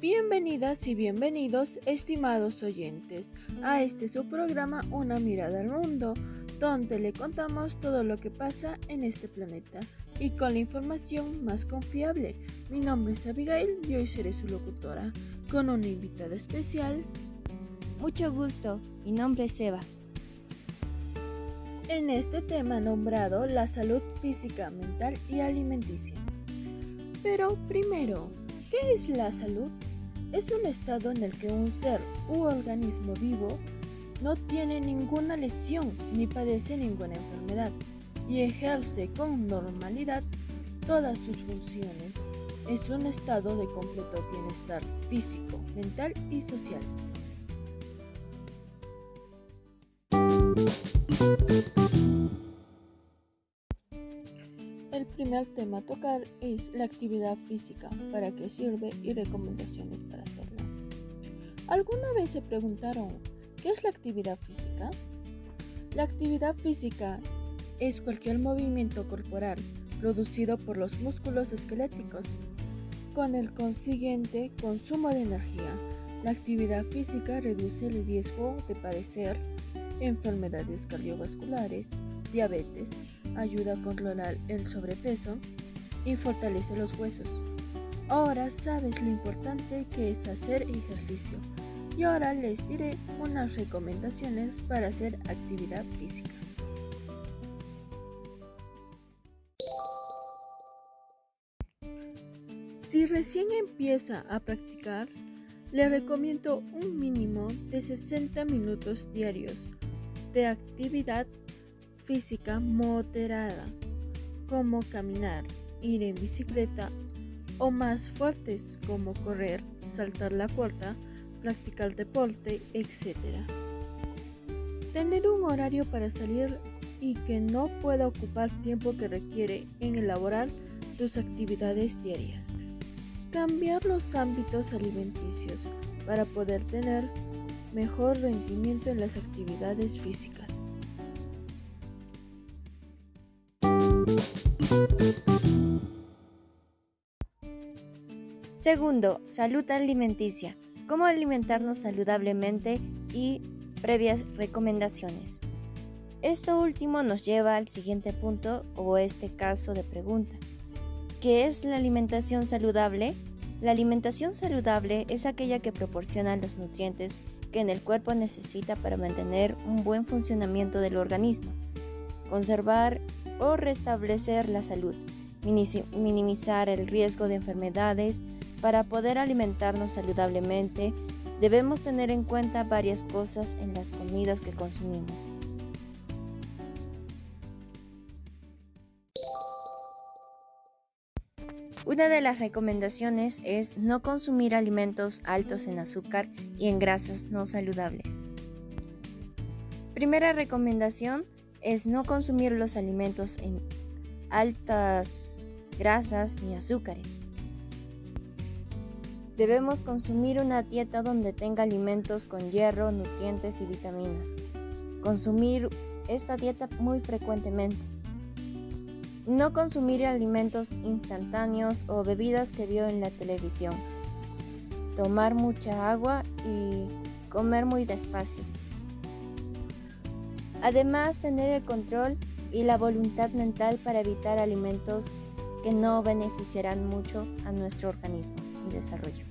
Bienvenidas y bienvenidos, estimados oyentes, a este su programa Una mirada al mundo, donde le contamos todo lo que pasa en este planeta y con la información más confiable. Mi nombre es Abigail y hoy seré su locutora, con una invitada especial. Mucho gusto, mi nombre es Eva. En este tema nombrado la salud física, mental y alimenticia. Pero primero, ¿qué es la salud? Es un estado en el que un ser u organismo vivo no tiene ninguna lesión ni padece ninguna enfermedad y ejerce con normalidad todas sus funciones. Es un estado de completo bienestar físico, mental y social. El primer tema a tocar es la actividad física, para qué sirve y recomendaciones para hacerla. ¿Alguna vez se preguntaron qué es la actividad física? La actividad física es cualquier movimiento corporal producido por los músculos esqueléticos, con el consiguiente consumo de energía. La actividad física reduce el riesgo de padecer enfermedades cardiovasculares, diabetes, ayuda a controlar el sobrepeso y fortalece los huesos. Ahora sabes lo importante que es hacer ejercicio y ahora les diré unas recomendaciones para hacer actividad física. Si recién empieza a practicar, le recomiendo un mínimo de 60 minutos diarios de actividad física moderada, como caminar, ir en bicicleta, o más fuertes como correr, saltar la cuerda, practicar deporte, etc. Tener un horario para salir y que no pueda ocupar tiempo que requiere en elaborar tus actividades diarias. Cambiar los ámbitos alimenticios para poder tener mejor rendimiento en las actividades físicas. Segundo, salud alimenticia. Cómo alimentarnos saludablemente y previas recomendaciones. Esto último nos lleva al siguiente punto o este caso de pregunta. ¿Qué es la alimentación saludable? La alimentación saludable es aquella que proporciona los nutrientes que en el cuerpo necesita para mantener un buen funcionamiento del organismo, conservar o restablecer la salud, minimizar el riesgo de enfermedades. Para poder alimentarnos saludablemente, debemos tener en cuenta varias cosas en las comidas que consumimos. Una de las recomendaciones es no consumir alimentos altos en azúcar y en grasas no saludables. Primera recomendación es no consumir los alimentos en altas grasas ni azúcares. Debemos consumir una dieta donde tenga alimentos con hierro, nutrientes y vitaminas. Consumir esta dieta muy frecuentemente. No consumir alimentos instantáneos o bebidas que vio en la televisión. Tomar mucha agua y comer muy despacio. Además, tener el control y la voluntad mental para evitar alimentos que no beneficiarán mucho a nuestro organismo y desarrollo.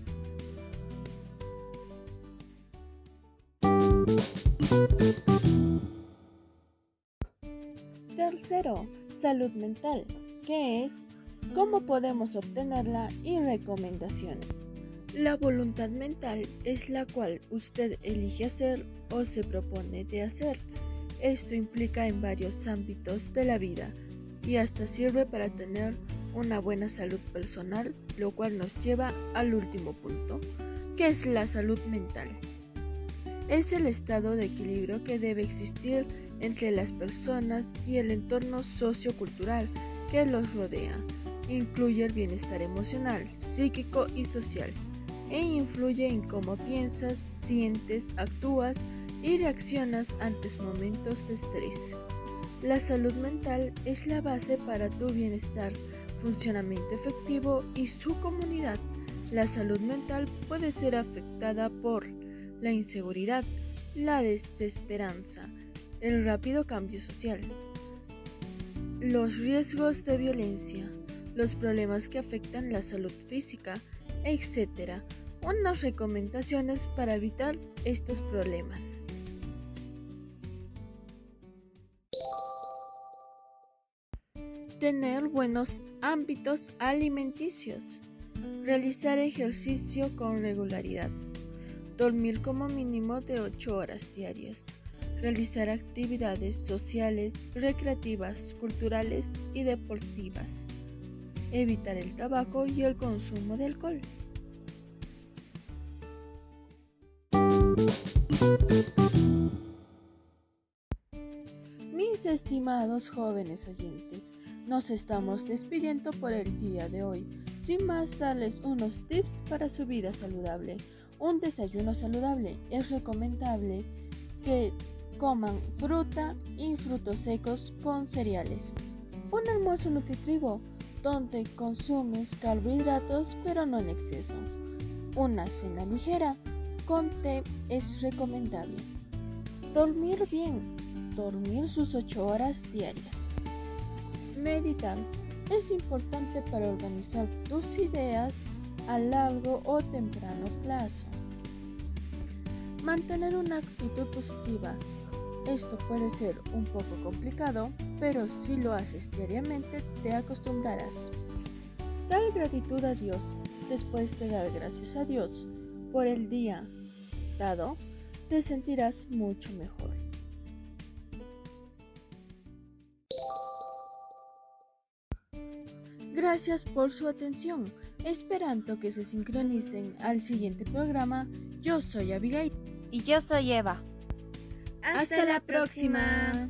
Tercero, salud mental, que es cómo podemos obtenerla y recomendación. La voluntad mental es la cual usted elige hacer o se propone de hacer. Esto implica en varios ámbitos de la vida y hasta sirve para tener una buena salud personal, lo cual nos lleva al último punto, que es la salud mental. Es el estado de equilibrio que debe existir entre las personas y el entorno sociocultural que los rodea. Incluye el bienestar emocional, psíquico y social e influye en cómo piensas, sientes, actúas y reaccionas ante momentos de estrés. La salud mental es la base para tu bienestar, funcionamiento efectivo y su comunidad. La salud mental puede ser afectada por la inseguridad, la desesperanza, el rápido cambio social, los riesgos de violencia, los problemas que afectan la salud física, etc. Unas recomendaciones para evitar estos problemas. Tener buenos ámbitos alimenticios. Realizar ejercicio con regularidad. Dormir como mínimo de 8 horas diarias. Realizar actividades sociales, recreativas, culturales y deportivas. Evitar el tabaco y el consumo de alcohol. Estimados jóvenes oyentes, nos estamos despidiendo por el día de hoy. Sin más, darles unos tips para su vida saludable. Un desayuno saludable es recomendable que coman fruta y frutos secos con cereales. Un almuerzo nutritivo donde consumes carbohidratos pero no en exceso. Una cena ligera con té es recomendable. Dormir bien. Dormir sus 8 horas diarias. Meditar es importante para organizar tus ideas a largo o temprano plazo. Mantener una actitud positiva. Esto puede ser un poco complicado, pero si lo haces diariamente te acostumbrarás. Dar gratitud a Dios. Después de dar gracias a Dios por el día dado, te sentirás mucho mejor. Gracias por su atención. Esperando que se sincronicen al siguiente programa, yo soy Abigail. Y yo soy Eva. Hasta, la próxima.